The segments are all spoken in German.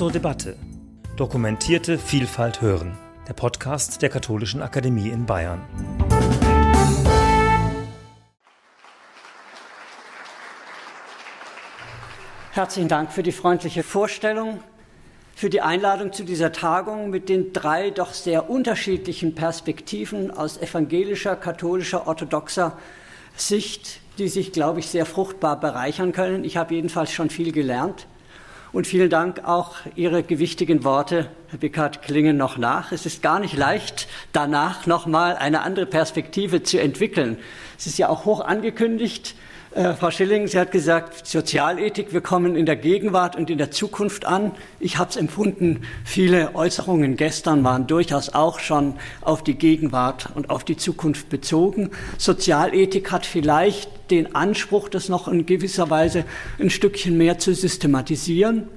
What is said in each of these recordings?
zur Debatte. Dokumentierte Vielfalt hören. Der Podcast der Katholischen Akademie in Bayern. Herzlichen Dank für die freundliche Vorstellung, für die Einladung zu dieser Tagung mit den drei doch sehr unterschiedlichen Perspektiven aus evangelischer, katholischer, orthodoxer Sicht, die sich, glaube ich, sehr fruchtbar bereichern können. Ich habe jedenfalls schon viel gelernt. Und vielen Dank auch Ihre gewichtigen Worte, Herr Bickert, klingen noch nach. Es ist gar nicht leicht, danach nochmal eine andere Perspektive zu entwickeln. Es ist ja auch hoch angekündigt. Äh, Frau Schilling, sie hat gesagt, Sozialethik, wir kommen in der Gegenwart und in der Zukunft an. Ich habe es empfunden, viele Äußerungen gestern waren durchaus auch schon auf die Gegenwart und auf die Zukunft bezogen. Sozialethik hat vielleicht den Anspruch, das noch in gewisser Weise ein Stückchen mehr zu systematisieren.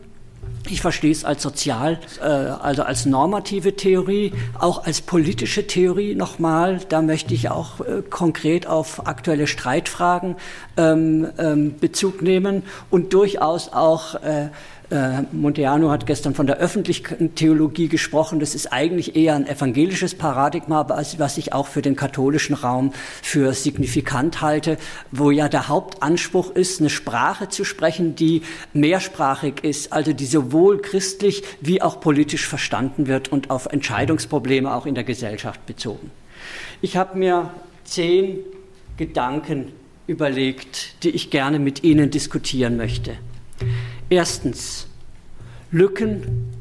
Ich verstehe es als sozial, äh, also als normative Theorie, auch als politische Theorie nochmal. Da möchte ich auch äh, konkret auf aktuelle Streitfragen ähm, ähm, Bezug nehmen und durchaus auch äh, äh, Monteano hat gestern von der öffentlichen Theologie gesprochen. Das ist eigentlich eher ein evangelisches Paradigma, was ich auch für den katholischen Raum für signifikant halte, wo ja der Hauptanspruch ist, eine Sprache zu sprechen, die mehrsprachig ist, also die sowohl christlich wie auch politisch verstanden wird und auf Entscheidungsprobleme auch in der Gesellschaft bezogen. Ich habe mir zehn Gedanken überlegt, die ich gerne mit Ihnen diskutieren möchte. Erstens, Lücken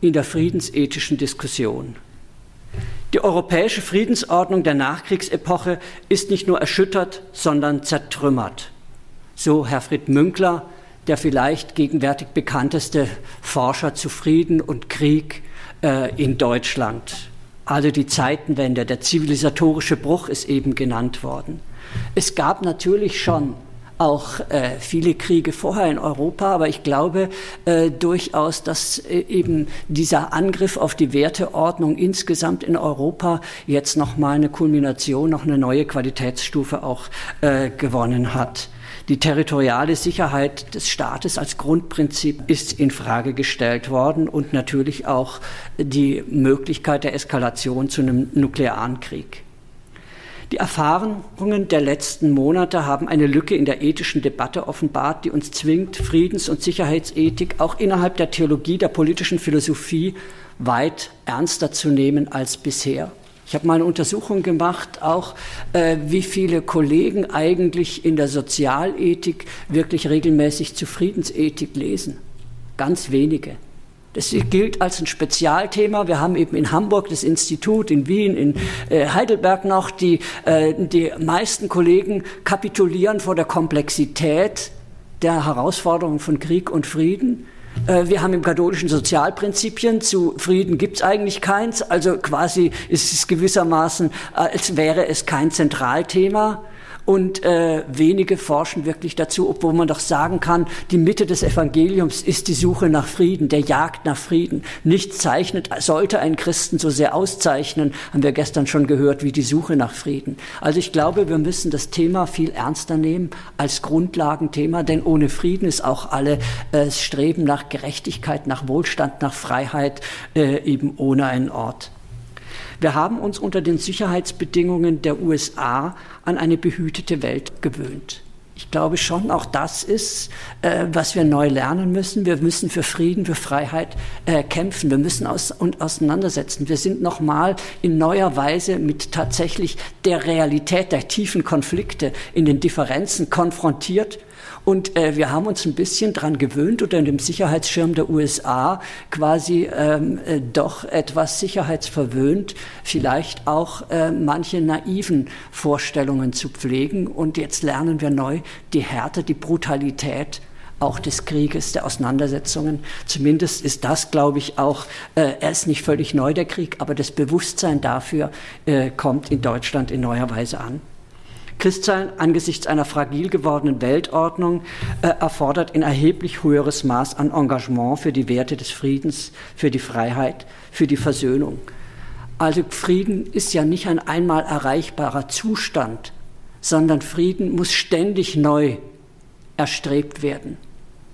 in der friedensethischen Diskussion. Die europäische Friedensordnung der Nachkriegsepoche ist nicht nur erschüttert, sondern zertrümmert. So Herfried Münkler, der vielleicht gegenwärtig bekannteste Forscher zu Frieden und Krieg äh, in Deutschland. Also die Zeitenwende, der zivilisatorische Bruch ist eben genannt worden. Es gab natürlich schon auch äh, viele Kriege vorher in Europa, aber ich glaube äh, durchaus, dass äh, eben dieser Angriff auf die Werteordnung insgesamt in Europa jetzt noch mal eine Kulmination, noch eine neue Qualitätsstufe auch äh, gewonnen hat. Die territoriale Sicherheit des Staates als Grundprinzip ist in Frage gestellt worden und natürlich auch die Möglichkeit der Eskalation zu einem nuklearen Krieg. Die Erfahrungen der letzten Monate haben eine Lücke in der ethischen Debatte offenbart, die uns zwingt, Friedens- und Sicherheitsethik auch innerhalb der Theologie, der politischen Philosophie weit ernster zu nehmen als bisher. Ich habe mal eine Untersuchung gemacht, auch äh, wie viele Kollegen eigentlich in der Sozialethik wirklich regelmäßig zu Friedensethik lesen. Ganz wenige. Das gilt als ein Spezialthema. Wir haben eben in Hamburg das Institut, in Wien, in äh, Heidelberg noch. Die, äh, die meisten Kollegen kapitulieren vor der Komplexität der Herausforderungen von Krieg und Frieden. Äh, wir haben im katholischen Sozialprinzipien zu Frieden gibt es eigentlich keins. Also quasi ist es gewissermaßen, als wäre es kein Zentralthema und äh, wenige forschen wirklich dazu, obwohl man doch sagen kann, die Mitte des Evangeliums ist die Suche nach Frieden, der Jagd nach Frieden. Nichts zeichnet, sollte einen Christen so sehr auszeichnen, haben wir gestern schon gehört, wie die Suche nach Frieden. Also ich glaube, wir müssen das Thema viel ernster nehmen als Grundlagenthema, denn ohne Frieden ist auch alle äh, Streben nach Gerechtigkeit, nach Wohlstand, nach Freiheit äh, eben ohne einen Ort. Wir haben uns unter den Sicherheitsbedingungen der USA an eine behütete Welt gewöhnt. Ich glaube schon, auch das ist, äh, was wir neu lernen müssen. Wir müssen für Frieden, für Freiheit äh, kämpfen. Wir müssen aus, und auseinandersetzen. Wir sind nochmal in neuer Weise mit tatsächlich der Realität der tiefen Konflikte in den Differenzen konfrontiert und äh, wir haben uns ein bisschen dran gewöhnt, unter dem Sicherheitsschirm der USA quasi ähm, äh, doch etwas sicherheitsverwöhnt, vielleicht auch äh, manche naiven Vorstellungen zu pflegen. Und jetzt lernen wir neu die Härte, die Brutalität auch des Krieges, der Auseinandersetzungen. Zumindest ist das, glaube ich, auch, äh, er ist nicht völlig neu, der Krieg, aber das Bewusstsein dafür äh, kommt in Deutschland in neuer Weise an. Christsein angesichts einer fragil gewordenen Weltordnung äh, erfordert ein erheblich höheres Maß an Engagement für die Werte des Friedens, für die Freiheit, für die Versöhnung. Also Frieden ist ja nicht ein einmal erreichbarer Zustand, sondern Frieden muss ständig neu erstrebt werden.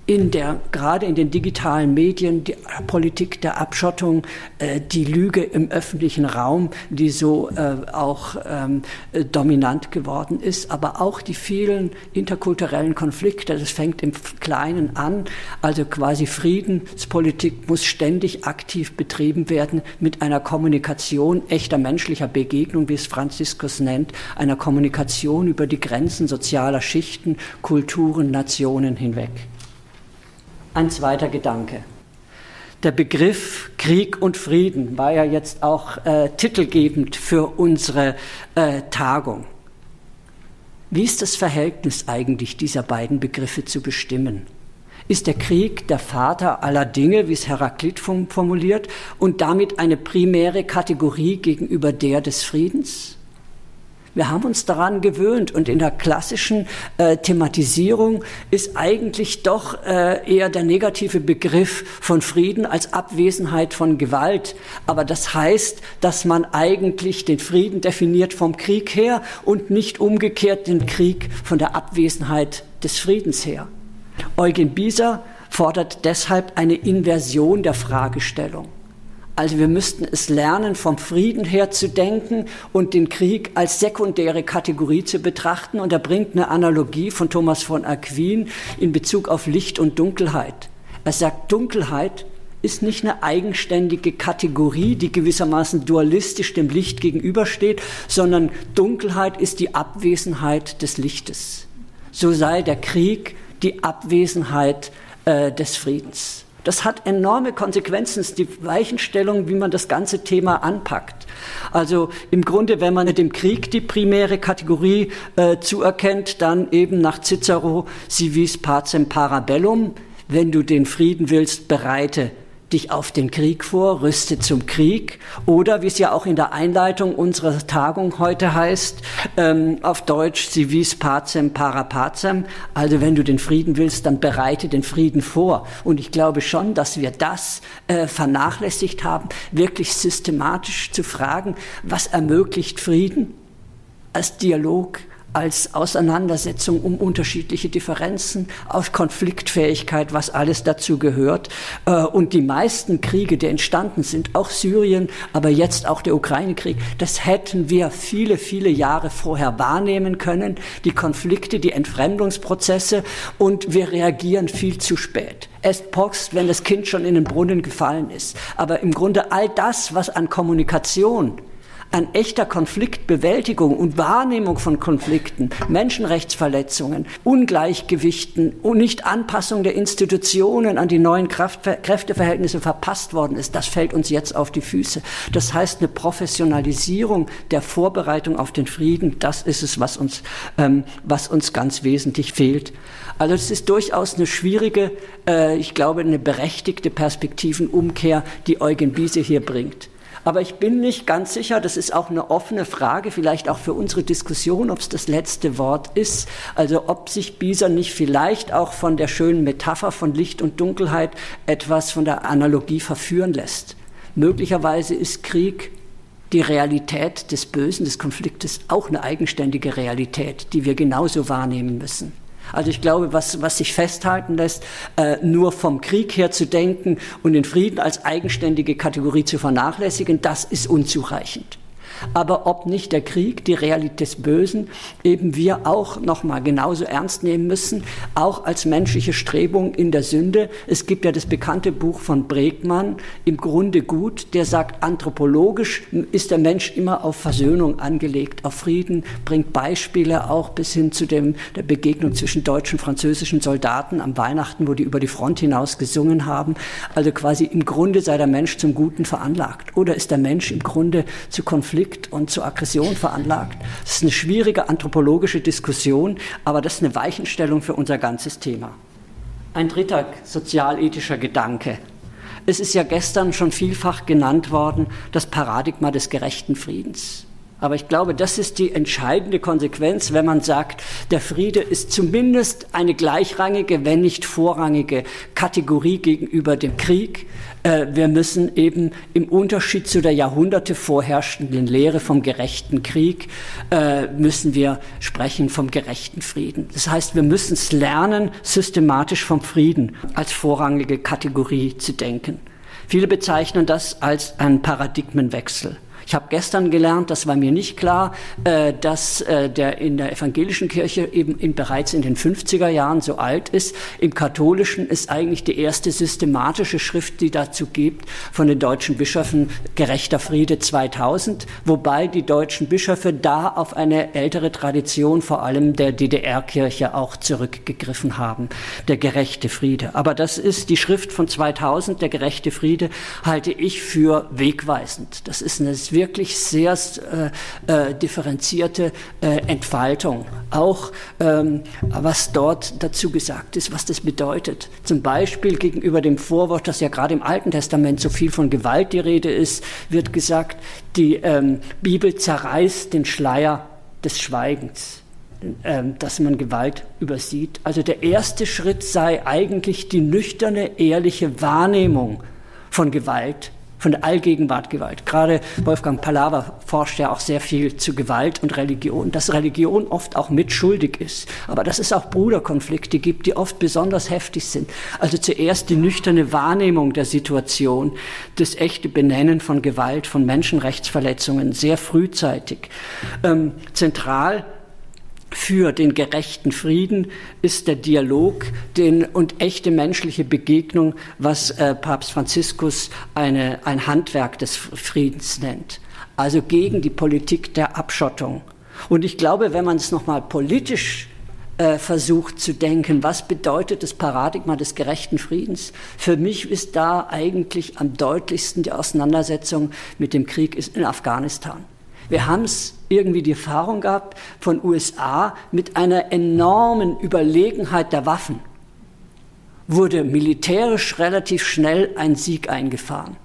In der, gerade in den digitalen Medien, die Politik der Abschottung, äh, die Lüge im öffentlichen Raum, die so äh, auch ähm, äh, dominant geworden ist, aber auch die vielen interkulturellen Konflikte. Das fängt im Kleinen an. Also quasi Friedenspolitik muss ständig aktiv betrieben werden mit einer Kommunikation echter menschlicher Begegnung, wie es Franziskus nennt, einer Kommunikation über die Grenzen sozialer Schichten, Kulturen, Nationen hinweg ein zweiter Gedanke. Der Begriff Krieg und Frieden war ja jetzt auch äh, titelgebend für unsere äh, Tagung. Wie ist das Verhältnis eigentlich dieser beiden Begriffe zu bestimmen? Ist der Krieg der Vater aller Dinge, wie es Heraklit formuliert, und damit eine primäre Kategorie gegenüber der des Friedens? Wir haben uns daran gewöhnt und in der klassischen äh, Thematisierung ist eigentlich doch äh, eher der negative Begriff von Frieden als Abwesenheit von Gewalt. Aber das heißt, dass man eigentlich den Frieden definiert vom Krieg her und nicht umgekehrt den Krieg von der Abwesenheit des Friedens her. Eugen Bieser fordert deshalb eine Inversion der Fragestellung. Also wir müssten es lernen, vom Frieden her zu denken und den Krieg als sekundäre Kategorie zu betrachten. Und er bringt eine Analogie von Thomas von Aquin in Bezug auf Licht und Dunkelheit. Er sagt, Dunkelheit ist nicht eine eigenständige Kategorie, die gewissermaßen dualistisch dem Licht gegenübersteht, sondern Dunkelheit ist die Abwesenheit des Lichtes. So sei der Krieg die Abwesenheit äh, des Friedens. Das hat enorme Konsequenzen, die Weichenstellung, wie man das ganze Thema anpackt. Also im Grunde, wenn man dem Krieg die primäre Kategorie äh, zuerkennt, dann eben nach Cicero, si vis pacem parabellum, wenn du den Frieden willst, bereite dich auf den Krieg vor, rüste zum Krieg. Oder, wie es ja auch in der Einleitung unserer Tagung heute heißt, ähm, auf Deutsch, civis pacem para pacem. Also, wenn du den Frieden willst, dann bereite den Frieden vor. Und ich glaube schon, dass wir das äh, vernachlässigt haben, wirklich systematisch zu fragen, was ermöglicht Frieden als Dialog, als Auseinandersetzung um unterschiedliche Differenzen, aus Konfliktfähigkeit, was alles dazu gehört. Äh, und die meisten Kriege, die entstanden sind, auch Syrien, aber jetzt auch der Ukraine-Krieg, das hätten wir viele, viele Jahre vorher wahrnehmen können. Die Konflikte, die Entfremdungsprozesse und wir reagieren viel zu spät. Es poxt, wenn das Kind schon in den Brunnen gefallen ist. Aber im Grunde all das, was an Kommunikation an echter Konfliktbewältigung und Wahrnehmung von Konflikten, Menschenrechtsverletzungen, Ungleichgewichten und Nicht-Anpassung der Institutionen an die neuen Kraft Kräfteverhältnisse verpasst worden ist, das fällt uns jetzt auf die Füße. Das heißt, eine Professionalisierung der Vorbereitung auf den Frieden, das ist es, was uns, ähm, was uns ganz wesentlich fehlt. Also es ist durchaus eine schwierige, äh, ich glaube, eine berechtigte Perspektivenumkehr, die Eugen Biese hier bringt. Aber ich bin nicht ganz sicher, das ist auch eine offene Frage, vielleicht auch für unsere Diskussion, ob es das letzte Wort ist. Also ob sich Bieser nicht vielleicht auch von der schönen Metapher von Licht und Dunkelheit etwas von der Analogie verführen lässt. Möglicherweise ist Krieg die Realität des Bösen, des Konfliktes auch eine eigenständige Realität, die wir genauso wahrnehmen müssen. Also ich glaube, was, was sich festhalten lässt, äh, nur vom Krieg her zu denken und den Frieden als eigenständige Kategorie zu vernachlässigen, das ist unzureichend aber ob nicht der Krieg, die Realität des Bösen, eben wir auch nochmal genauso ernst nehmen müssen, auch als menschliche Strebung in der Sünde. Es gibt ja das bekannte Buch von Bregmann, im Grunde gut, der sagt, anthropologisch ist der Mensch immer auf Versöhnung angelegt, auf Frieden, bringt Beispiele auch bis hin zu dem, der Begegnung zwischen deutschen und französischen Soldaten am Weihnachten, wo die über die Front hinaus gesungen haben. Also quasi im Grunde sei der Mensch zum Guten veranlagt. Oder ist der Mensch im Grunde zu Konflikten Konflikt und zur Aggression veranlagt. Das ist eine schwierige anthropologische Diskussion, aber das ist eine Weichenstellung für unser ganzes Thema. Ein dritter sozialethischer Gedanke. Es ist ja gestern schon vielfach genannt worden, das Paradigma des gerechten Friedens. Aber ich glaube, das ist die entscheidende Konsequenz, wenn man sagt, der Friede ist zumindest eine gleichrangige, wenn nicht vorrangige Kategorie gegenüber dem Krieg. Äh, wir müssen eben im Unterschied zu der Jahrhunderte vorherrschenden Lehre vom gerechten Krieg, äh, müssen wir sprechen vom gerechten Frieden. Das heißt, wir müssen es lernen, systematisch vom Frieden als vorrangige Kategorie zu denken. Viele bezeichnen das als einen Paradigmenwechsel. Ich habe gestern gelernt, das war mir nicht klar, äh, dass äh, der in der evangelischen Kirche eben in, bereits in den 50er Jahren so alt ist. Im katholischen ist eigentlich die erste systematische Schrift, die dazu gibt, von den deutschen Bischöfen Gerechter Friede 2000, wobei die deutschen Bischöfe da auf eine ältere Tradition, vor allem der DDR-Kirche, auch zurückgegriffen haben, der gerechte Friede. Aber das ist die Schrift von 2000, der gerechte Friede, halte ich für wegweisend. Das ist eine wirklich sehr äh, äh, differenzierte äh, Entfaltung. Auch ähm, was dort dazu gesagt ist, was das bedeutet. Zum Beispiel gegenüber dem Vorwort, dass ja gerade im Alten Testament so viel von Gewalt die Rede ist, wird gesagt, die ähm, Bibel zerreißt den Schleier des Schweigens ähm, dass man Gewalt übersieht. Also der erste Schritt sei eigentlich die nüchterne, ehrliche Wahrnehmung von Gewalt von der Allgegenwart Gewalt. Gerade Wolfgang Palaver forscht ja auch sehr viel zu Gewalt und Religion, dass Religion oft auch mitschuldig ist, aber dass es auch Bruderkonflikte gibt, die oft besonders heftig sind. Also zuerst die nüchterne Wahrnehmung der Situation, das echte Benennen von Gewalt, von Menschenrechtsverletzungen sehr frühzeitig. Ähm, zentral für den gerechten Frieden ist der Dialog den, und echte menschliche Begegnung, was äh, Papst Franziskus eine, ein Handwerk des Friedens nennt. Also gegen die Politik der Abschottung. Und ich glaube, wenn man es nochmal politisch äh, versucht zu denken, was bedeutet das Paradigma des gerechten Friedens? Für mich ist da eigentlich am deutlichsten die Auseinandersetzung mit dem Krieg in Afghanistan. Wir haben es irgendwie die Erfahrung gehabt von USA mit einer enormen Überlegenheit der Waffen. Wurde militärisch relativ schnell ein Sieg eingefahren.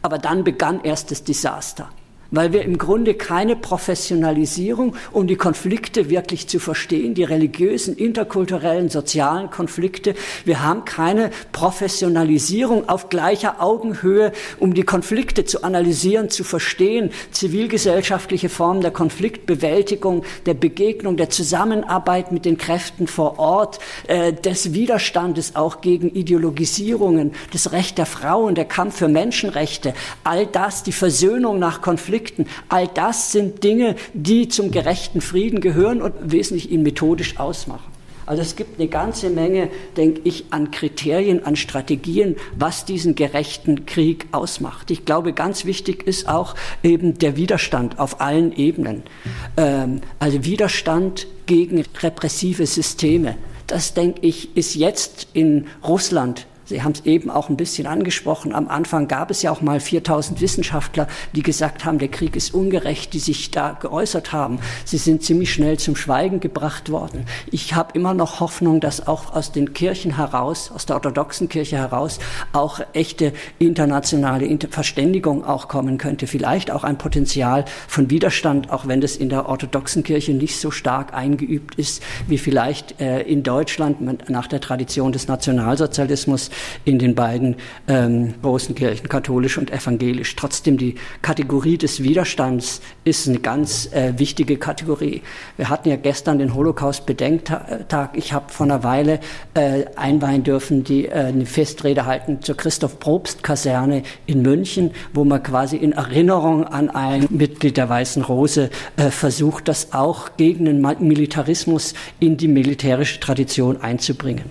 Aber dann begann erst das Desaster weil wir im Grunde keine Professionalisierung, um die Konflikte wirklich zu verstehen, die religiösen, interkulturellen, sozialen Konflikte. Wir haben keine Professionalisierung auf gleicher Augenhöhe, um die Konflikte zu analysieren, zu verstehen, zivilgesellschaftliche Formen der Konfliktbewältigung, der Begegnung, der Zusammenarbeit mit den Kräften vor Ort, äh, des Widerstandes auch gegen Ideologisierungen, das Recht der Frauen, der Kampf für Menschenrechte, all das, die Versöhnung nach Konflikten, Konflikten. All das sind Dinge, die zum gerechten Frieden gehören und wesentlich ihn methodisch ausmachen. Also es gibt eine ganze Menge, denke ich, an Kriterien, an Strategien, was diesen gerechten Krieg ausmacht. Ich glaube, ganz wichtig ist auch eben der Widerstand auf allen Ebenen. Ähm, also Widerstand gegen repressive Systeme. Das, denke ich, ist jetzt in Russland Sie haben es eben auch ein bisschen angesprochen. Am Anfang gab es ja auch mal 4000 Wissenschaftler, die gesagt haben, der Krieg ist ungerecht, die sich da geäußert haben. Sie sind ziemlich schnell zum Schweigen gebracht worden. Ich habe immer noch Hoffnung, dass auch aus den Kirchen heraus, aus der orthodoxen Kirche heraus, auch echte internationale Verständigung auch kommen könnte. Vielleicht auch ein Potenzial von Widerstand, auch wenn das in der orthodoxen Kirche nicht so stark eingeübt ist, wie vielleicht äh, in Deutschland nach der Tradition des Nationalsozialismus in den beiden ähm, großen Kirchen, katholisch und evangelisch. Trotzdem die Kategorie des Widerstands ist eine ganz äh, wichtige Kategorie. Wir hatten ja gestern den Holocaust-Bedenktag. Ich habe vor einer Weile äh, einweihen dürfen, die äh, eine Festrede halten zur Christoph-Probst-Kaserne in München, wo man quasi in Erinnerung an ein Mitglied der Weißen Rose äh, versucht, das auch gegen den Militarismus in die militärische Tradition einzubringen.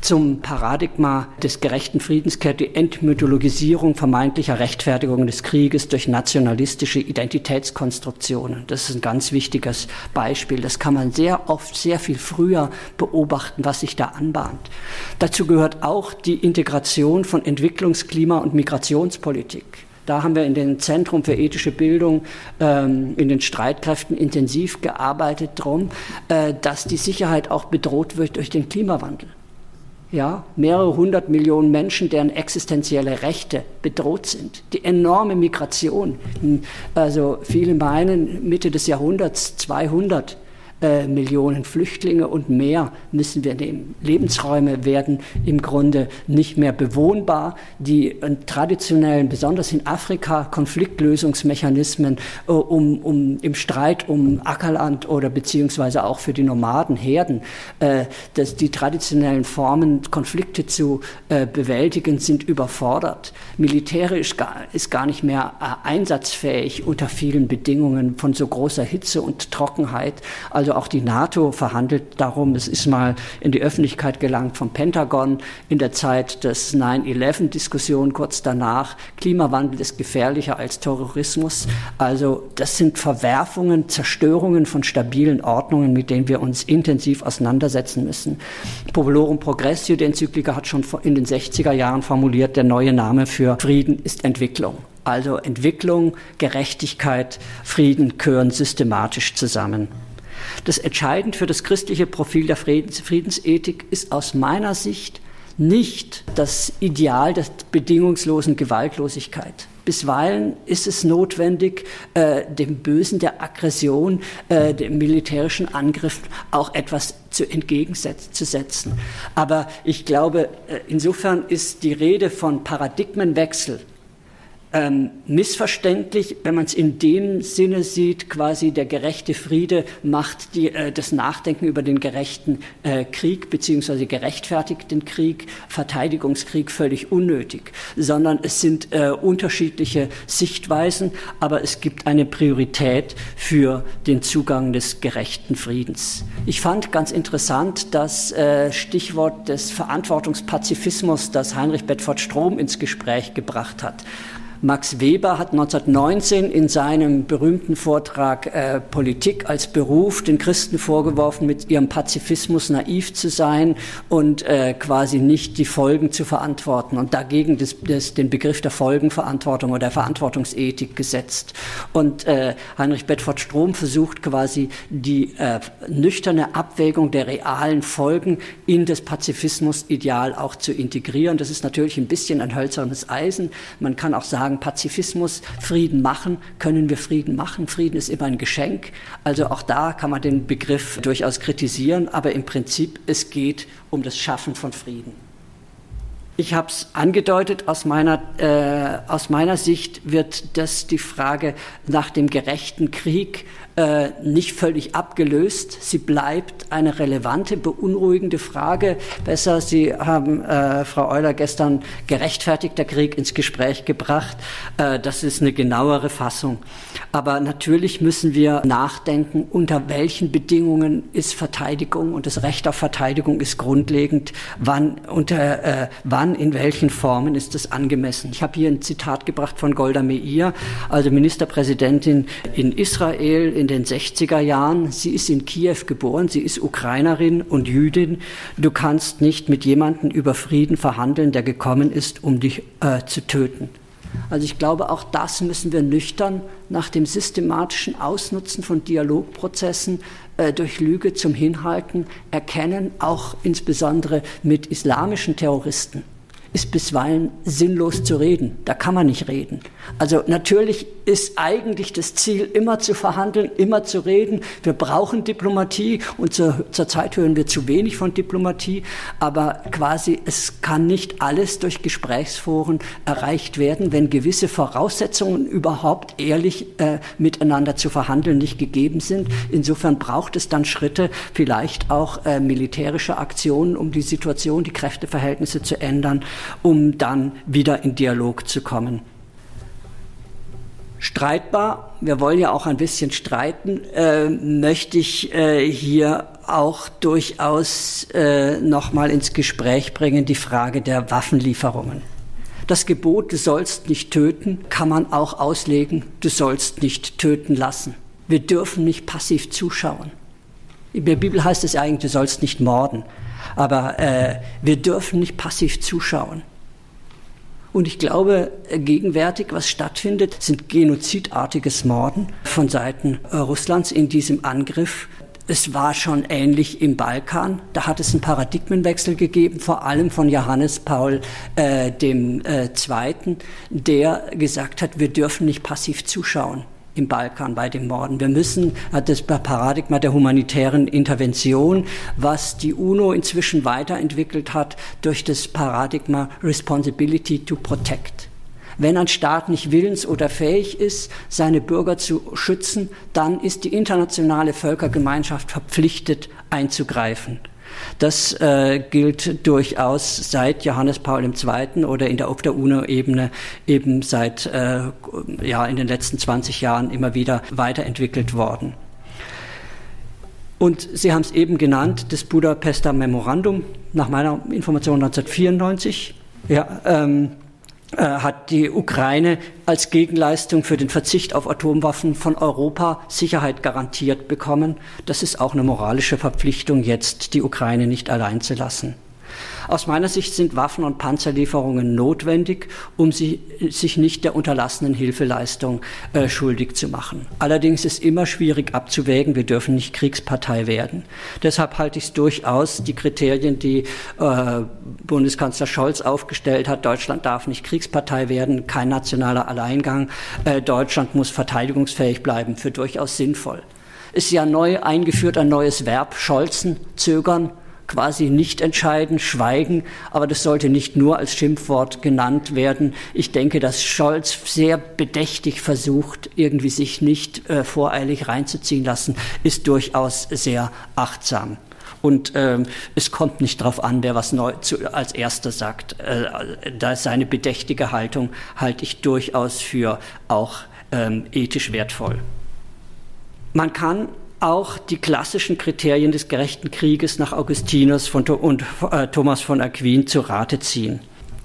Zum Paradigma des gerechten Friedens gehört die Entmythologisierung vermeintlicher Rechtfertigung des Krieges durch nationalistische Identitätskonstruktionen. Das ist ein ganz wichtiges Beispiel. Das kann man sehr oft, sehr viel früher beobachten, was sich da anbahnt. Dazu gehört auch die Integration von Entwicklungsklima und Migrationspolitik. Da haben wir in dem Zentrum für ethische Bildung ähm, in den Streitkräften intensiv gearbeitet darum, äh, dass die Sicherheit auch bedroht wird durch den Klimawandel. Ja, mehrere hundert Millionen Menschen, deren existenzielle Rechte bedroht sind. Die enorme Migration. Also viele meinen, Mitte des Jahrhunderts 200 äh, Millionen Flüchtlinge und mehr müssen wir nehmen. Lebensräume werden im Grunde nicht mehr bewohnbar. Die äh, traditionellen, besonders in Afrika, Konfliktlösungsmechanismen äh, um, um, im Streit um Ackerland oder beziehungsweise auch für die Nomadenherden, äh, dass die traditionellen Formen, Konflikte zu äh, bewältigen, sind überfordert. Militärisch gar, ist gar nicht mehr äh, einsatzfähig unter vielen Bedingungen von so großer Hitze und Trockenheit. Also also auch die NATO verhandelt darum. Es ist mal in die Öffentlichkeit gelangt vom Pentagon in der Zeit des 9-11-Diskussion kurz danach. Klimawandel ist gefährlicher als Terrorismus. Also das sind Verwerfungen, Zerstörungen von stabilen Ordnungen, mit denen wir uns intensiv auseinandersetzen müssen. Populorum Progressio, der Enzykliker, hat schon in den 60er Jahren formuliert, der neue Name für Frieden ist Entwicklung. Also Entwicklung, Gerechtigkeit, Frieden gehören systematisch zusammen. Das Entscheidende für das christliche Profil der Friedens Friedensethik ist aus meiner Sicht nicht das Ideal der bedingungslosen Gewaltlosigkeit. Bisweilen ist es notwendig, äh, dem Bösen der Aggression, äh, dem militärischen Angriff auch etwas zu entgegenzusetzen. Aber ich glaube, äh, insofern ist die Rede von Paradigmenwechsel ähm, missverständlich, wenn man es in dem Sinne sieht, quasi der gerechte Friede macht die, äh, das Nachdenken über den gerechten äh, Krieg beziehungsweise gerechtfertigten Krieg, Verteidigungskrieg völlig unnötig, sondern es sind äh, unterschiedliche Sichtweisen, aber es gibt eine Priorität für den Zugang des gerechten Friedens. Ich fand ganz interessant das äh, Stichwort des Verantwortungspazifismus, das Heinrich Bedford Strom ins Gespräch gebracht hat. Max Weber hat 1919 in seinem berühmten Vortrag äh, Politik als Beruf den Christen vorgeworfen, mit ihrem Pazifismus naiv zu sein und äh, quasi nicht die Folgen zu verantworten und dagegen des, des, den Begriff der Folgenverantwortung oder der Verantwortungsethik gesetzt. Und äh, Heinrich Bedford Strom versucht quasi die äh, nüchterne Abwägung der realen Folgen in das Pazifismus-Ideal auch zu integrieren. Das ist natürlich ein bisschen ein hölzernes Eisen. Man kann auch sagen, sagen Pazifismus, Frieden machen, können wir Frieden machen? Frieden ist immer ein Geschenk. Also auch da kann man den Begriff durchaus kritisieren, aber im Prinzip es geht um das Schaffen von Frieden. Ich habe es angedeutet, aus meiner, äh, aus meiner Sicht wird das die Frage nach dem gerechten Krieg äh, nicht völlig abgelöst. Sie bleibt eine relevante, beunruhigende Frage. Besser, Sie haben, äh, Frau Euler, gestern gerechtfertigter Krieg ins Gespräch gebracht. Äh, das ist eine genauere Fassung. Aber natürlich müssen wir nachdenken, unter welchen Bedingungen ist Verteidigung und das Recht auf Verteidigung ist grundlegend. Wann, unter, äh, wann in welchen Formen ist es angemessen? Ich habe hier ein Zitat gebracht von Golda Meir, also Ministerpräsidentin in Israel, in den 60er Jahren. Sie ist in Kiew geboren, sie ist Ukrainerin und Jüdin. Du kannst nicht mit jemandem über Frieden verhandeln, der gekommen ist, um dich äh, zu töten. Also ich glaube, auch das müssen wir nüchtern nach dem systematischen Ausnutzen von Dialogprozessen äh, durch Lüge zum Hinhalten erkennen, auch insbesondere mit islamischen Terroristen ist bisweilen sinnlos zu reden. Da kann man nicht reden. Also natürlich ist eigentlich das Ziel, immer zu verhandeln, immer zu reden. Wir brauchen Diplomatie und zur, Zeit hören wir zu wenig von Diplomatie. Aber quasi es kann nicht alles durch Gesprächsforen erreicht werden, wenn gewisse Voraussetzungen überhaupt ehrlich äh, miteinander zu verhandeln nicht gegeben sind. Insofern braucht es dann Schritte, vielleicht auch äh, militärische Aktionen, um die Situation, die Kräfteverhältnisse zu ändern um dann wieder in Dialog zu kommen. Streitbar, wir wollen ja auch ein bisschen streiten, äh, möchte ich äh, hier auch durchaus äh, nochmal ins Gespräch bringen, die Frage der Waffenlieferungen. Das Gebot, du sollst nicht töten, kann man auch auslegen, du sollst nicht töten lassen. Wir dürfen nicht passiv zuschauen. In der Bibel heißt es eigentlich, du sollst nicht morden. Aber äh, wir dürfen nicht passiv zuschauen. Und ich glaube, gegenwärtig, was stattfindet, sind genozidartiges Morden von Seiten äh, Russlands in diesem Angriff es war schon ähnlich im Balkan. Da hat es einen Paradigmenwechsel gegeben, vor allem von Johannes Paul äh, äh, der gesagt hat, wir dürfen nicht passiv zuschauen im Balkan bei den Morden. Wir müssen das Paradigma der humanitären Intervention, was die UNO inzwischen weiterentwickelt hat, durch das Paradigma Responsibility to Protect. Wenn ein Staat nicht willens oder fähig ist, seine Bürger zu schützen, dann ist die internationale Völkergemeinschaft verpflichtet einzugreifen. Das äh, gilt durchaus seit Johannes Paul II. oder in der, auf der UNO-Ebene eben seit äh, ja, in den letzten 20 Jahren immer wieder weiterentwickelt worden. Und Sie haben es eben genannt, das Budapester Memorandum, nach meiner Information 1994. Ja, ähm, äh, hat die Ukraine als Gegenleistung für den Verzicht auf Atomwaffen von Europa Sicherheit garantiert bekommen. Das ist auch eine moralische Verpflichtung, jetzt die Ukraine nicht allein zu lassen. Aus meiner Sicht sind Waffen- und Panzerlieferungen notwendig, um sie, sich nicht der unterlassenen Hilfeleistung äh, schuldig zu machen. Allerdings ist immer schwierig abzuwägen, wir dürfen nicht Kriegspartei werden. Deshalb halte ich es durchaus, die Kriterien, die äh, Bundeskanzler Scholz aufgestellt hat, Deutschland darf nicht Kriegspartei werden, kein nationaler Alleingang, äh, Deutschland muss verteidigungsfähig bleiben, für durchaus sinnvoll ist ja neu eingeführt ein neues Verb, Scholzen, zögern, quasi nicht entscheiden, schweigen. Aber das sollte nicht nur als Schimpfwort genannt werden. Ich denke, dass Scholz sehr bedächtig versucht, irgendwie sich nicht äh, voreilig reinzuziehen lassen, ist durchaus sehr achtsam. Und ähm, es kommt nicht darauf an, wer was neu zu, als Erster sagt. Äh, da seine bedächtige Haltung halte ich durchaus für auch ähm, ethisch wertvoll. Man kann auch die klassischen Kriterien des gerechten Krieges nach Augustinus von, und äh, Thomas von Aquin zu Rate ziehen.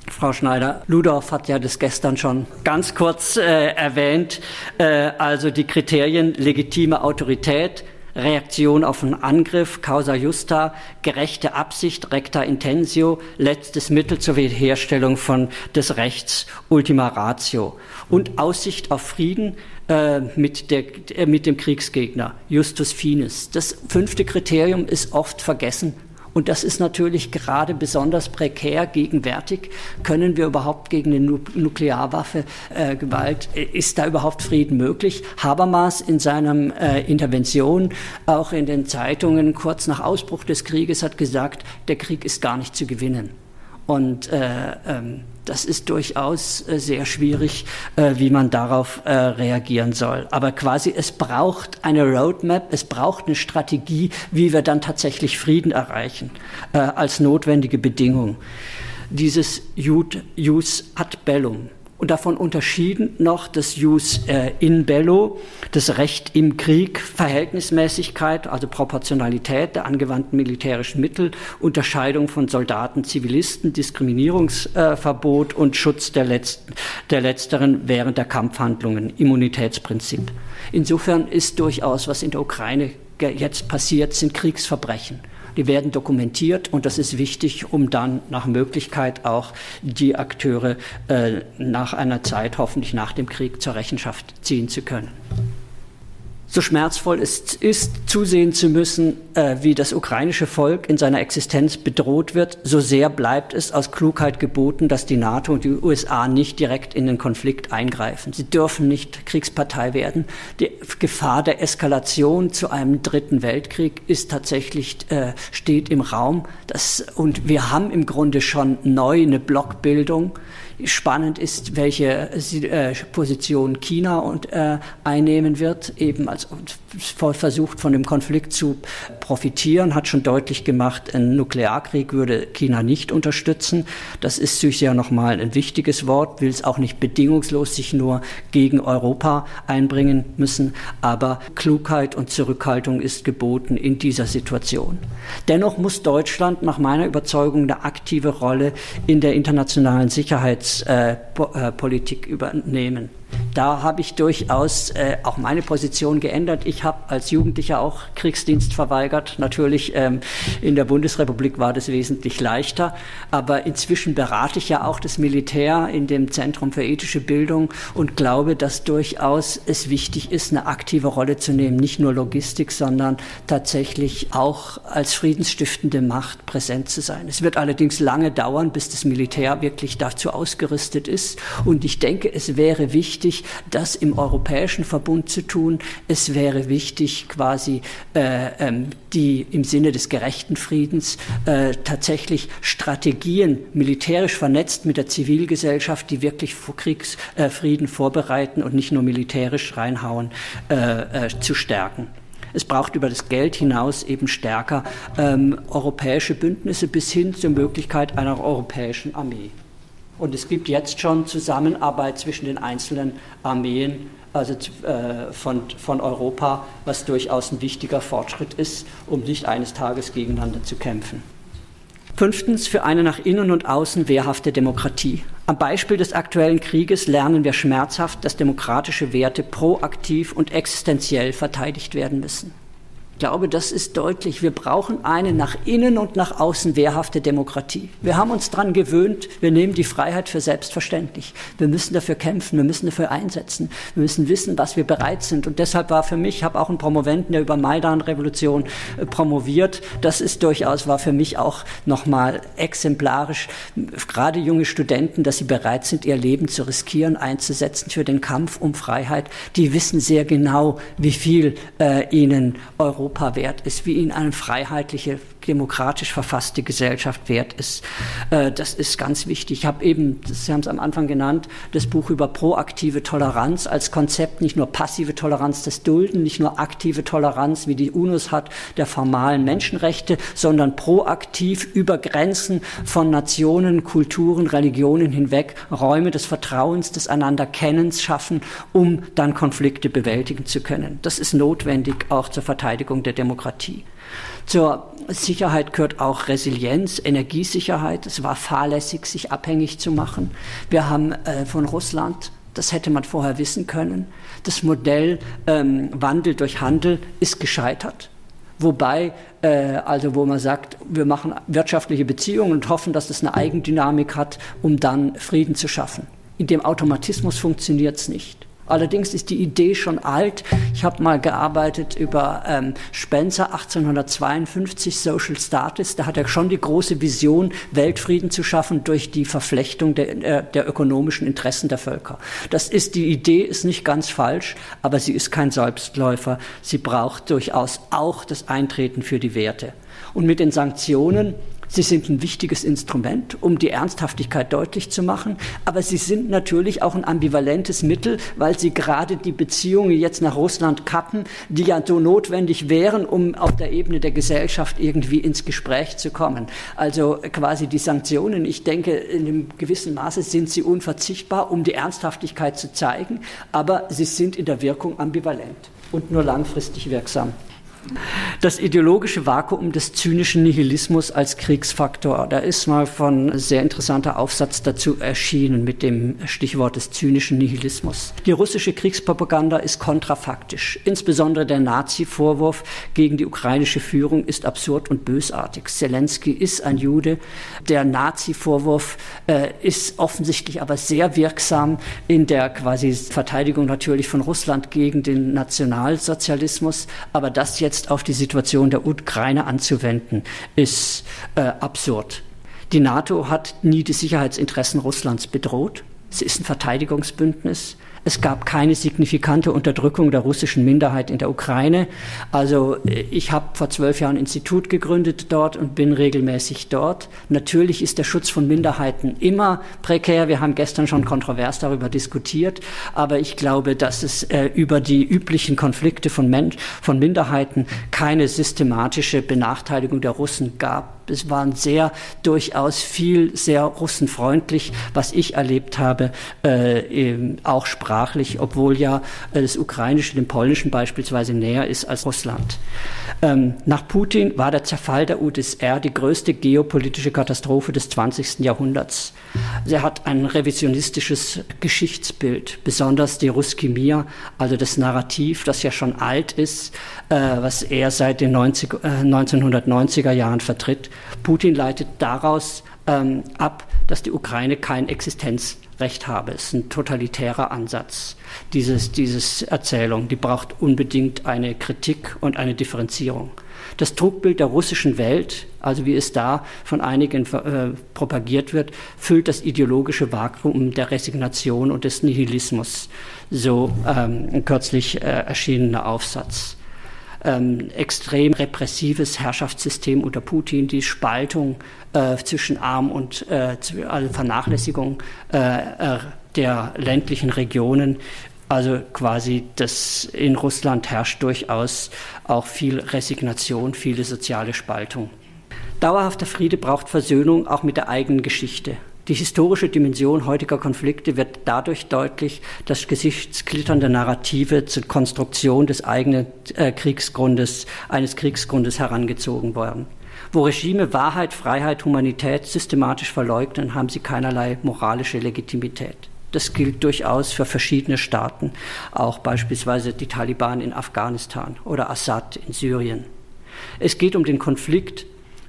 Frau Schneider, Ludorf hat ja das gestern schon ganz kurz äh, erwähnt. Äh, also die Kriterien legitime Autorität, Reaktion auf einen Angriff, causa justa, gerechte Absicht, recta intensio, letztes Mittel zur Wiederherstellung von des Rechts, ultima ratio und Aussicht auf Frieden, äh, mit, der, äh, mit dem Kriegsgegner, Justus Finis. Das fünfte Kriterium ist oft vergessen. Und das ist natürlich gerade besonders prekär gegenwärtig. Können wir überhaupt gegen eine Nuklearwaffe äh, Gewalt, äh, ist da überhaupt Frieden möglich? Habermas in seiner äh, Intervention, auch in den Zeitungen kurz nach Ausbruch des Krieges, hat gesagt, der Krieg ist gar nicht zu gewinnen. Und äh, ähm, das ist durchaus äh, sehr schwierig, äh, wie man darauf äh, reagieren soll. Aber quasi es braucht eine Roadmap, es braucht eine Strategie, wie wir dann tatsächlich Frieden erreichen, äh, als notwendige Bedingung. Dieses Jus ad bellum, und davon unterschieden noch das Jus äh, in bello, das Recht im Krieg, Verhältnismäßigkeit, also Proportionalität der angewandten militärischen Mittel, Unterscheidung von Soldaten, Zivilisten, Diskriminierungsverbot äh, und Schutz der, Letzt der Letzteren während der Kampfhandlungen, Immunitätsprinzip. Insofern ist durchaus, was in der Ukraine jetzt passiert, sind Kriegsverbrechen. Die werden dokumentiert und das ist wichtig, um dann nach Möglichkeit auch die Akteure äh, nach einer Zeit, hoffentlich nach dem Krieg, zur Rechenschaft ziehen zu können so schmerzvoll es ist, zusehen zu müssen, äh, wie das ukrainische Volk in seiner Existenz bedroht wird, so sehr bleibt es aus Klugheit geboten, dass die NATO und die USA nicht direkt in den Konflikt eingreifen. Sie dürfen nicht Kriegspartei werden. Die Gefahr der Eskalation zu einem dritten Weltkrieg ist tatsächlich, äh, steht im Raum. Das, und wir haben im Grunde schon neu eine Blockbildung Spannend ist, welche äh, Position China und, äh, einnehmen wird, eben als versucht von dem Konflikt zu profitieren, hat schon deutlich gemacht, ein Nuklearkrieg würde China nicht unterstützen. Das ist sicher nochmal ein wichtiges Wort, will es auch nicht bedingungslos sich nur gegen Europa einbringen müssen, aber Klugheit und Zurückhaltung ist geboten in dieser Situation. Dennoch muss Deutschland nach meiner Überzeugung eine aktive Rolle in der internationalen Sicherheitspolitik übernehmen. Da habe ich durchaus äh, auch meine Position geändert. Ich habe als Jugendlicher auch Kriegsdienst verweigert. Natürlich ähm, in der Bundesrepublik war das wesentlich leichter, aber inzwischen berate ich ja auch das Militär in dem Zentrum für ethische Bildung und glaube, dass durchaus es wichtig ist, eine aktive Rolle zu nehmen, nicht nur Logistik, sondern tatsächlich auch als friedensstiftende Macht präsent zu sein. Es wird allerdings lange dauern, bis das Militär wirklich dazu ausgerüstet ist und ich denke, es wäre wichtig, das im europäischen Verbund zu tun. Es wäre wichtig, quasi äh, ähm, die im Sinne des gerechten Friedens äh, tatsächlich Strategien militärisch vernetzt mit der Zivilgesellschaft, die wirklich Kriegsfrieden äh, vorbereiten und nicht nur militärisch reinhauen, äh, äh, zu stärken. Es braucht über das Geld hinaus eben stärker ähm, europäische Bündnisse bis hin zur Möglichkeit einer europäischen Armee. Und es gibt jetzt schon Zusammenarbeit zwischen den einzelnen Armeen also äh, von, von Europa, was durchaus ein wichtiger Fortschritt ist, um nicht eines Tages gegeneinander zu kämpfen. Fünftens, für eine nach innen und außen wehrhafte Demokratie. Am Beispiel des aktuellen Krieges lernen wir schmerzhaft, dass demokratische Werte proaktiv und existenziell verteidigt werden müssen. Ich glaube, das ist deutlich. Wir brauchen eine nach innen und nach außen wehrhafte Demokratie. Wir haben uns daran gewöhnt, wir nehmen die Freiheit für selbstverständlich. Wir müssen dafür kämpfen, wir müssen dafür einsetzen. Wir müssen wissen, was wir bereit sind. Und deshalb war für mich, ich habe auch einen Promoventen, der über Maidan-Revolution äh, promoviert. Das ist durchaus, war für mich auch nochmal exemplarisch, gerade junge Studenten, dass sie bereit sind, ihr Leben zu riskieren, einzusetzen für den Kampf um Freiheit. Die wissen sehr genau, wie viel äh, ihnen Europa Europa wert ist, wie ihnen eine freiheitliche, demokratisch verfasste Gesellschaft wert ist. Äh, das ist ganz wichtig. Ich habe eben, Sie haben es am Anfang genannt, das Buch über proaktive Toleranz als Konzept, nicht nur passive Toleranz des Dulden, nicht nur aktive Toleranz, wie die UNOS hat, der formalen Menschenrechte, sondern proaktiv über Grenzen von Nationen, Kulturen, Religionen hinweg Räume des Vertrauens, des Einanderkennens schaffen, um dann Konflikte bewältigen zu können. Das ist notwendig auch zur Verteidigung der Demokratie. Zur Sicherheit gehört auch Resilienz, Energiesicherheit. Es war fahrlässig, sich abhängig zu machen. Wir haben äh, von Russland, das hätte man vorher wissen können, das Modell ähm, Wandel durch Handel ist gescheitert. Wobei, äh, also wo man sagt, wir machen wirtschaftliche Beziehungen und hoffen, dass das eine Eigendynamik hat, um dann Frieden zu schaffen. In dem Automatismus funktioniert es nicht. Allerdings ist die Idee schon alt. Ich habe mal gearbeitet über ähm, Spencer 1852 Social Status. Da hat er schon die große Vision, Weltfrieden zu schaffen durch die Verflechtung der, äh, der ökonomischen Interessen der Völker. Das ist die Idee, ist nicht ganz falsch, aber sie ist kein Selbstläufer. Sie braucht durchaus auch das Eintreten für die Werte. Und mit den Sanktionen Sie sind ein wichtiges Instrument, um die Ernsthaftigkeit deutlich zu machen, aber sie sind natürlich auch ein ambivalentes Mittel, weil sie gerade die Beziehungen jetzt nach Russland kappen, die ja so notwendig wären, um auf der Ebene der Gesellschaft irgendwie ins Gespräch zu kommen. Also quasi die Sanktionen, ich denke, in einem gewissen Maße sind sie unverzichtbar, um die Ernsthaftigkeit zu zeigen, aber sie sind in der Wirkung ambivalent und nur langfristig wirksam. Das ideologische Vakuum des zynischen Nihilismus als Kriegsfaktor. Da ist mal von sehr interessanter Aufsatz dazu erschienen mit dem Stichwort des zynischen Nihilismus. Die russische Kriegspropaganda ist kontrafaktisch. Insbesondere der Nazi-Vorwurf gegen die ukrainische Führung ist absurd und bösartig. Zelensky ist ein Jude. Der Nazi-Vorwurf äh, ist offensichtlich aber sehr wirksam in der quasi Verteidigung natürlich von Russland gegen den Nationalsozialismus. Aber das jetzt jetzt auf die Situation der Ukraine anzuwenden, ist äh, absurd. Die NATO hat nie die Sicherheitsinteressen Russlands bedroht. Sie ist ein Verteidigungsbündnis. Es gab keine signifikante Unterdrückung der russischen Minderheit in der Ukraine. Also äh, ich habe vor zwölf Jahren ein Institut gegründet dort und bin regelmäßig dort. Natürlich ist der Schutz von Minderheiten immer prekär. Wir haben gestern schon kontrovers darüber diskutiert. Aber ich glaube, dass es äh, über die üblichen Konflikte von, Mensch, von Minderheiten keine systematische Benachteiligung der Russen gab es waren sehr durchaus viel sehr russenfreundlich, was ich erlebt habe, äh, auch sprachlich, obwohl ja äh, das Ukrainische dem Polnischen beispielsweise näher ist als Russland. Ähm, nach Putin war der Zerfall der UdSR die größte geopolitische Katastrophe des 20. Jahrhunderts. Er hat ein revisionistisches Geschichtsbild, besonders die Ruski Mir, also das Narrativ, das ja schon alt ist, äh, was er seit den 90, äh, 1990er Jahren vertritt. Putin leitet daraus ähm, ab, dass die Ukraine kein Existenzrecht habe. Es ist ein totalitärer Ansatz. Dieses, dieses Erzählung, die braucht unbedingt eine Kritik und eine Differenzierung. Das Trugbild der russischen Welt, also wie es da von einigen äh, propagiert wird, füllt das ideologische Vakuum der Resignation und des Nihilismus. So ähm, kürzlich äh, erschienener Aufsatz. Ähm, extrem repressives Herrschaftssystem unter Putin, die Spaltung äh, zwischen Arm und äh, also Vernachlässigung äh, äh, der ländlichen Regionen also quasi das in Russland herrscht durchaus auch viel Resignation, viele soziale Spaltung. Dauerhafter Friede braucht Versöhnung auch mit der eigenen Geschichte. Die historische Dimension heutiger Konflikte wird dadurch deutlich, dass gesichtsglitternde Narrative zur Konstruktion des eigenen äh, Kriegsgrundes, eines Kriegsgrundes herangezogen werden. Wo Regime Wahrheit, Freiheit, Humanität systematisch verleugnen, haben sie keinerlei moralische Legitimität. Das gilt durchaus für verschiedene Staaten, auch beispielsweise die Taliban in Afghanistan oder Assad in Syrien. Es geht um den Konflikt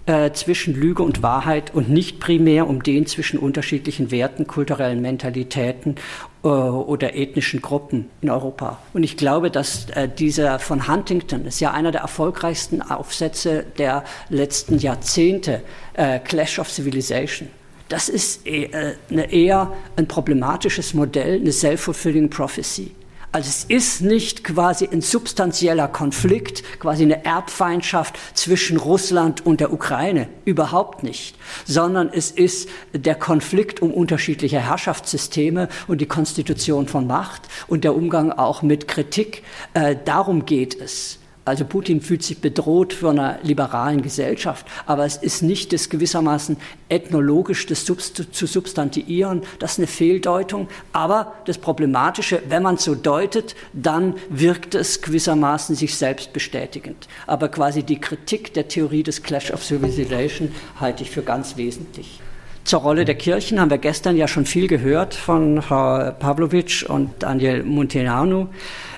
äh, zwischen Lüge und Wahrheit und nicht primär um den zwischen unterschiedlichen Werten, kulturellen Mentalitäten äh, oder ethnischen Gruppen in Europa. Und ich glaube, dass äh, dieser von Huntington, ist ja einer der erfolgreichsten Aufsätze der letzten Jahrzehnte, äh, Clash of Civilization, das ist äh, eher ein problematisches Modell, eine self-fulfilling prophecy. Also es ist nicht quasi ein substanzieller Konflikt, quasi eine Erbfeindschaft zwischen Russland und der Ukraine, überhaupt nicht, sondern es ist der Konflikt um unterschiedliche Herrschaftssysteme und die Konstitution von Macht und der Umgang auch mit Kritik. Äh, darum geht es. Also Putin fühlt sich bedroht von einer liberalen Gesellschaft, aber es ist nicht das gewissermaßen ethnologisch das zu substantiieren, das ist eine Fehldeutung. Aber das Problematische, wenn man es so deutet, dann wirkt es gewissermaßen sich selbst bestätigend. Aber quasi die Kritik der Theorie des Clash of Civilization halte ich für ganz wesentlich. Zur Rolle der Kirchen haben wir gestern ja schon viel gehört von Frau Pavlovic und Daniel Munteanu.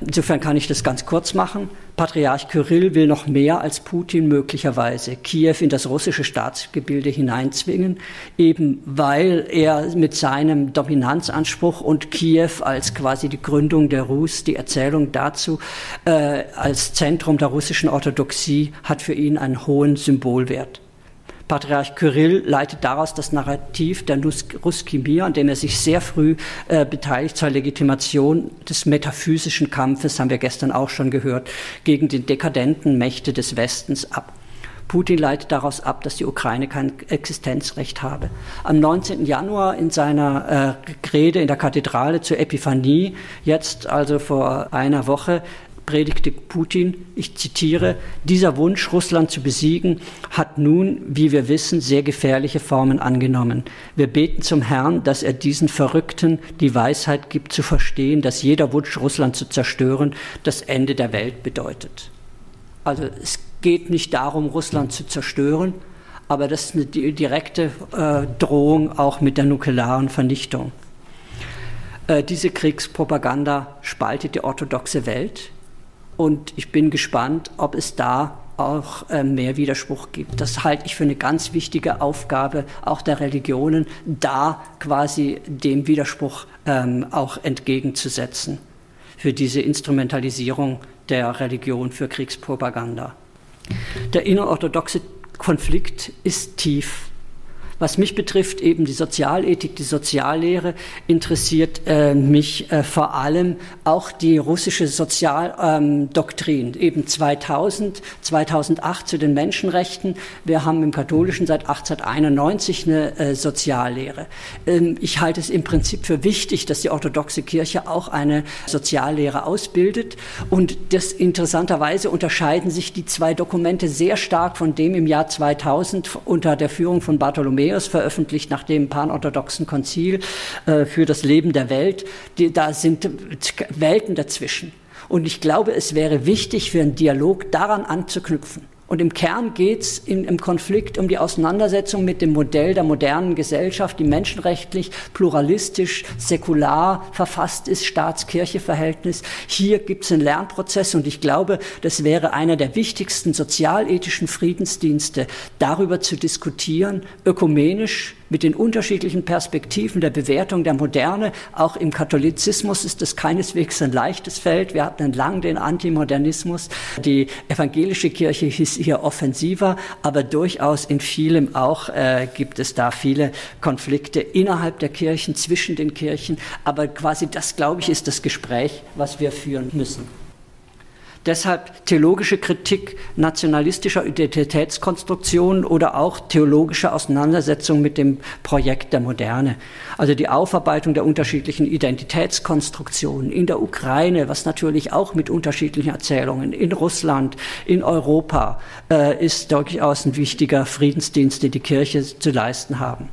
Insofern kann ich das ganz kurz machen. Patriarch Kyrill will noch mehr als Putin möglicherweise Kiew in das russische Staatsgebilde hineinzwingen, eben weil er mit seinem Dominanzanspruch und Kiew als quasi die Gründung der Rus, die Erzählung dazu äh, als Zentrum der russischen Orthodoxie hat für ihn einen hohen Symbolwert. Patriarch Kyrill leitet daraus das Narrativ der Ruskimir, an dem er sich sehr früh äh, beteiligt zur Legitimation des metaphysischen Kampfes, haben wir gestern auch schon gehört, gegen die dekadenten Mächte des Westens ab. Putin leitet daraus ab, dass die Ukraine kein Existenzrecht habe. Am 19. Januar in seiner äh, Rede in der Kathedrale zur Epiphanie, jetzt also vor einer Woche, predigte Putin, ich zitiere, dieser Wunsch, Russland zu besiegen, hat nun, wie wir wissen, sehr gefährliche Formen angenommen. Wir beten zum Herrn, dass er diesen Verrückten die Weisheit gibt, zu verstehen, dass jeder Wunsch, Russland zu zerstören, das Ende der Welt bedeutet. Also es geht nicht darum, Russland zu zerstören, aber das ist eine direkte äh, Drohung auch mit der nuklearen Vernichtung. Äh, diese Kriegspropaganda spaltet die orthodoxe Welt. Und ich bin gespannt, ob es da auch äh, mehr Widerspruch gibt. Das halte ich für eine ganz wichtige Aufgabe auch der Religionen, da quasi dem Widerspruch ähm, auch entgegenzusetzen für diese Instrumentalisierung der Religion für Kriegspropaganda. Der innerorthodoxe Konflikt ist tief was mich betrifft, eben die Sozialethik, die Soziallehre, interessiert äh, mich äh, vor allem auch die russische Sozialdoktrin, ähm, eben 2000, 2008 zu den Menschenrechten. Wir haben im Katholischen seit 1891 eine äh, Soziallehre. Ähm, ich halte es im Prinzip für wichtig, dass die orthodoxe Kirche auch eine Soziallehre ausbildet. Und das interessanterweise unterscheiden sich die zwei Dokumente sehr stark von dem im Jahr 2000 unter der Führung von Bartholomäus Matthäus veröffentlicht nach dem panorthodoxen Konzil äh, für das Leben der Welt. Da sind Welten dazwischen. Und ich glaube, es wäre wichtig für einen Dialog daran anzuknüpfen Und im Kern geht es im Konflikt um die Auseinandersetzung mit dem Modell der modernen Gesellschaft, die menschenrechtlich, pluralistisch, säkular verfasst ist, Staats-Kirche-Verhältnis. Hier gibt es einen Lernprozess und ich glaube, das wäre einer der wichtigsten sozialethischen Friedensdienste, darüber zu diskutieren, ökumenisch, mit den unterschiedlichen Perspektiven der Bewertung der Moderne. Auch im Katholizismus ist das keineswegs ein leichtes Feld. Wir hatten lang den Antimodernismus. Die evangelische Kirche hieß hier offensiver, aber durchaus in vielem auch äh, gibt es da viele Konflikte innerhalb der Kirchen, zwischen den Kirchen. Aber quasi das, glaube ich, ist das Gespräch, was wir führen müssen. Deshalb theologische Kritik nationalistischer Identitätskonstruktion oder auch theologische Auseinandersetzung mit dem Projekt der Moderne. Also die Aufarbeitung der unterschiedlichen Identitätskonstruktionen in der Ukraine, was natürlich auch mit unterschiedlichen Erzählungen in Russland, in Europa äh, ist durchaus ein wichtiger Friedensdienst, den die Kirche zu leisten haben.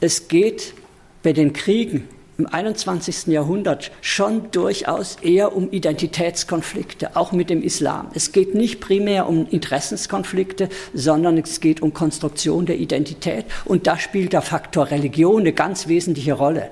Es geht bei den Kriegen im 21. Jahrhundert schon durchaus eher um Identitätskonflikte, auch mit dem Islam. Es geht nicht primär um Interessenskonflikte, sondern es geht um Konstruktion der Identität. Und da spielt der Faktor Religion eine ganz wesentliche Rolle.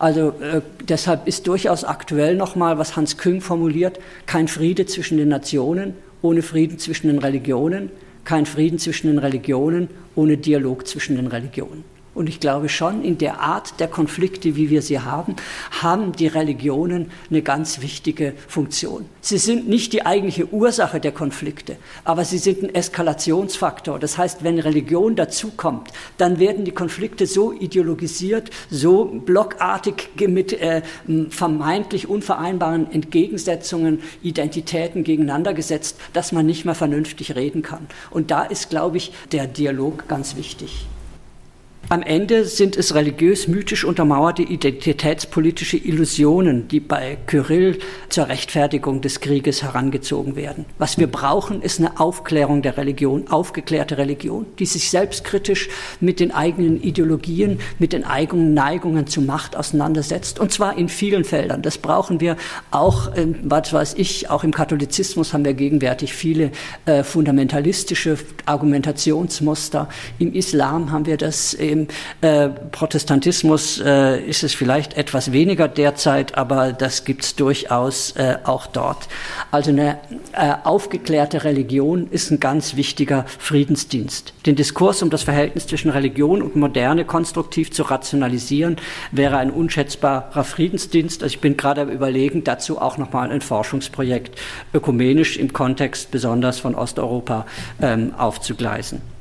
Also äh, deshalb ist durchaus aktuell nochmal, was Hans Küng formuliert, kein Friede zwischen den Nationen ohne Frieden zwischen den Religionen, kein Frieden zwischen den Religionen ohne Dialog zwischen den Religionen. Und ich glaube schon, in der Art der Konflikte, wie wir sie haben, haben die Religionen eine ganz wichtige Funktion. Sie sind nicht die eigentliche Ursache der Konflikte, aber sie sind ein Eskalationsfaktor. Das heißt, wenn Religion dazukommt, dann werden die Konflikte so ideologisiert, so blockartig mit äh, vermeintlich unvereinbaren Entgegensetzungen, Identitäten gegeneinander gesetzt, dass man nicht mehr vernünftig reden kann. Und da ist, glaube ich, der Dialog ganz wichtig. Am Ende sind es religiös-mythisch untermauerte identitätspolitische Illusionen, die bei Kyrill zur Rechtfertigung des Krieges herangezogen werden. Was wir brauchen, ist eine Aufklärung der Religion, aufgeklärte Religion, die sich selbstkritisch mit den eigenen Ideologien, mit den eigenen Neigungen zur Macht auseinandersetzt. Und zwar in vielen Feldern. Das brauchen wir auch, was weiß ich, auch im Katholizismus haben wir gegenwärtig viele äh, fundamentalistische Argumentationsmuster. Im Islam haben wir das äh, äh, Protestantismus äh, ist es vielleicht etwas weniger derzeit, aber das gibt es durchaus äh, auch dort. Also eine äh, aufgeklärte Religion ist ein ganz wichtiger Friedensdienst. Den Diskurs um das Verhältnis zwischen Religion und Moderne konstruktiv zu rationalisieren, wäre ein unschätzbarer Friedensdienst. Also ich bin gerade am Überlegen, dazu auch nochmal ein Forschungsprojekt ökumenisch im Kontext besonders von Osteuropa ähm, aufzugleisen.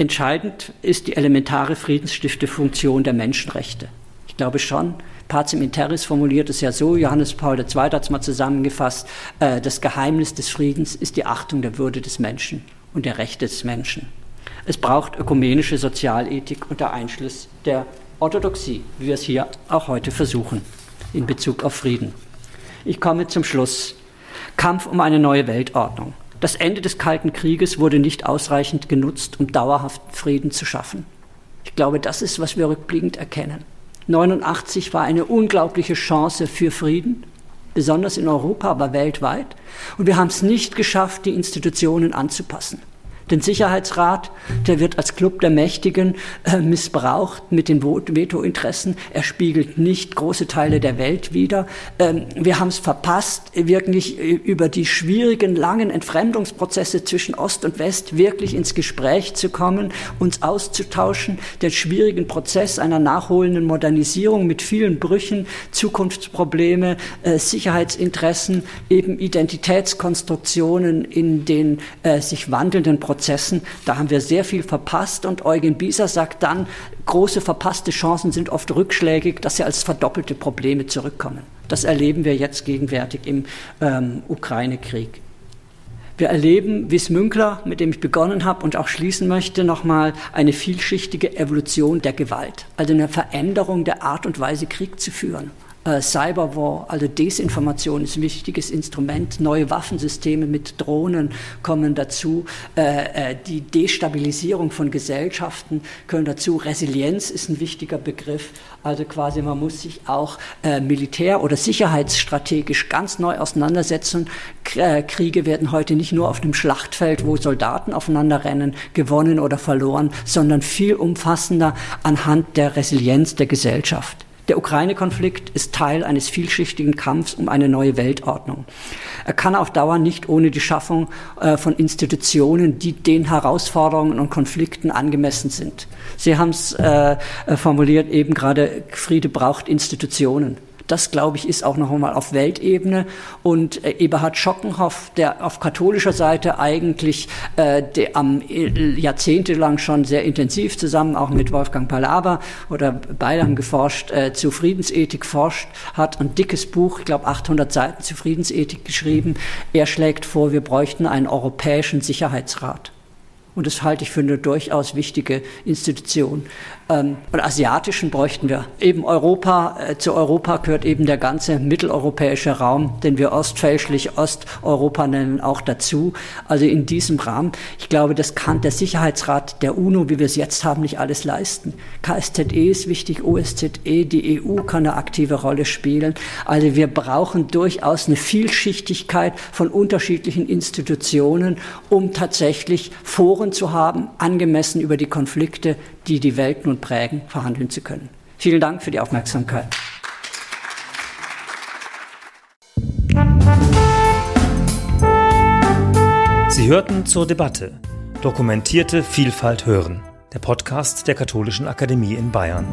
Entscheidend ist die elementare Friedensstiftungsfunktion der Menschenrechte. Ich glaube schon, Pacem Interis formuliert es ja so, Johannes Paul II. hat es mal zusammengefasst, äh, das Geheimnis des Friedens ist die Achtung der Würde des Menschen und der Rechte des Menschen. Es braucht ökumenische Sozialethik unter Einschluss der Orthodoxie, wie wir es hier auch heute versuchen, in Bezug auf Frieden. Ich komme zum Schluss. Kampf um eine neue Weltordnung. Das Ende des Kalten Krieges wurde nicht ausreichend genutzt, um dauerhaft Frieden zu schaffen. Ich glaube, das ist, was wir rückblickend erkennen. 89 war eine unglaubliche Chance für Frieden, besonders in Europa, aber weltweit. Und wir haben es nicht geschafft, die Institutionen anzupassen. Den Sicherheitsrat, der wird als Club der Mächtigen äh, missbraucht mit den Vetointeressen. Er spiegelt nicht große Teile der Welt wider. Ähm, wir haben es verpasst, wirklich äh, über die schwierigen, langen Entfremdungsprozesse zwischen Ost und West wirklich ins Gespräch zu kommen, uns auszutauschen, den schwierigen Prozess einer nachholenden Modernisierung mit vielen Brüchen, Zukunftsprobleme, äh, Sicherheitsinteressen, eben Identitätskonstruktionen in den äh, sich wandelnden Prozessen Prozessen. Da haben wir sehr viel verpasst und Eugen Bieser sagt dann, große verpasste Chancen sind oft rückschlägig, dass sie als verdoppelte Probleme zurückkommen. Das erleben wir jetzt gegenwärtig im ähm, Ukraine-Krieg. Wir erleben, wie es Münkler, mit dem ich begonnen habe und auch schließen möchte, nochmal eine vielschichtige Evolution der Gewalt, also eine Veränderung der Art und Weise, Krieg zu führen. Äh, Cyberwar, also Desinformation ist ein wichtiges Instrument. Neue Waffensysteme mit Drohnen kommen dazu. Äh, äh, die Destabilisierung von Gesellschaften können dazu. Resilienz ist ein wichtiger Begriff. Also quasi man muss sich auch militär- oder sicherheitsstrategisch ganz neu auseinandersetzen. Kriege werden heute nicht nur auf dem Schlachtfeld, wo Soldaten aufeinander rennen, gewonnen oder verloren, sondern viel umfassender anhand der Resilienz der Gesellschaft. Der Ukraine-Konflikt ist Teil eines vielschichtigen Kampfs um eine neue Weltordnung. Er kann auf Dauer nicht ohne die Schaffung äh, von Institutionen, die den Herausforderungen und Konflikten angemessen sind. Sie haben es äh, äh, formuliert, eben gerade Friede braucht Institutionen. Das, glaube ich, ist auch noch einmal auf Weltebene. Und äh, Eberhard Schockenhoff, der auf katholischer Seite eigentlich äh, der am äh, jahrzehntelang schon sehr intensiv zusammen auch mit Wolfgang Palaber oder beide haben geforscht, äh, zu Friedensethik forscht, hat ein dickes Buch, ich glaube 800 Seiten zu Friedensethik geschrieben. Er schlägt vor, wir bräuchten einen europäischen Sicherheitsrat. Und das halte ich für eine durchaus wichtige Institution. Ähm, und asiatischen bräuchten wir. Eben Europa, äh, zu Europa gehört eben der ganze mitteleuropäische Raum, den wir ostfälschlich Osteuropa nennen, auch dazu. Also in diesem Rahmen. Ich glaube, das kann der Sicherheitsrat der UNO, wie wir es jetzt haben, nicht alles leisten. KSZE ist wichtig, OSZE, die EU kann eine aktive Rolle spielen. Also wir brauchen durchaus eine Vielschichtigkeit von unterschiedlichen Institutionen, um tatsächlich Foren zu haben, angemessen über die Konflikte, die die Welt nun prägen, verhandeln zu können. Vielen Dank für die Aufmerksamkeit. Sie hörten zur Debatte Dokumentierte Vielfalt hören, der Podcast der Katholischen Akademie in Bayern.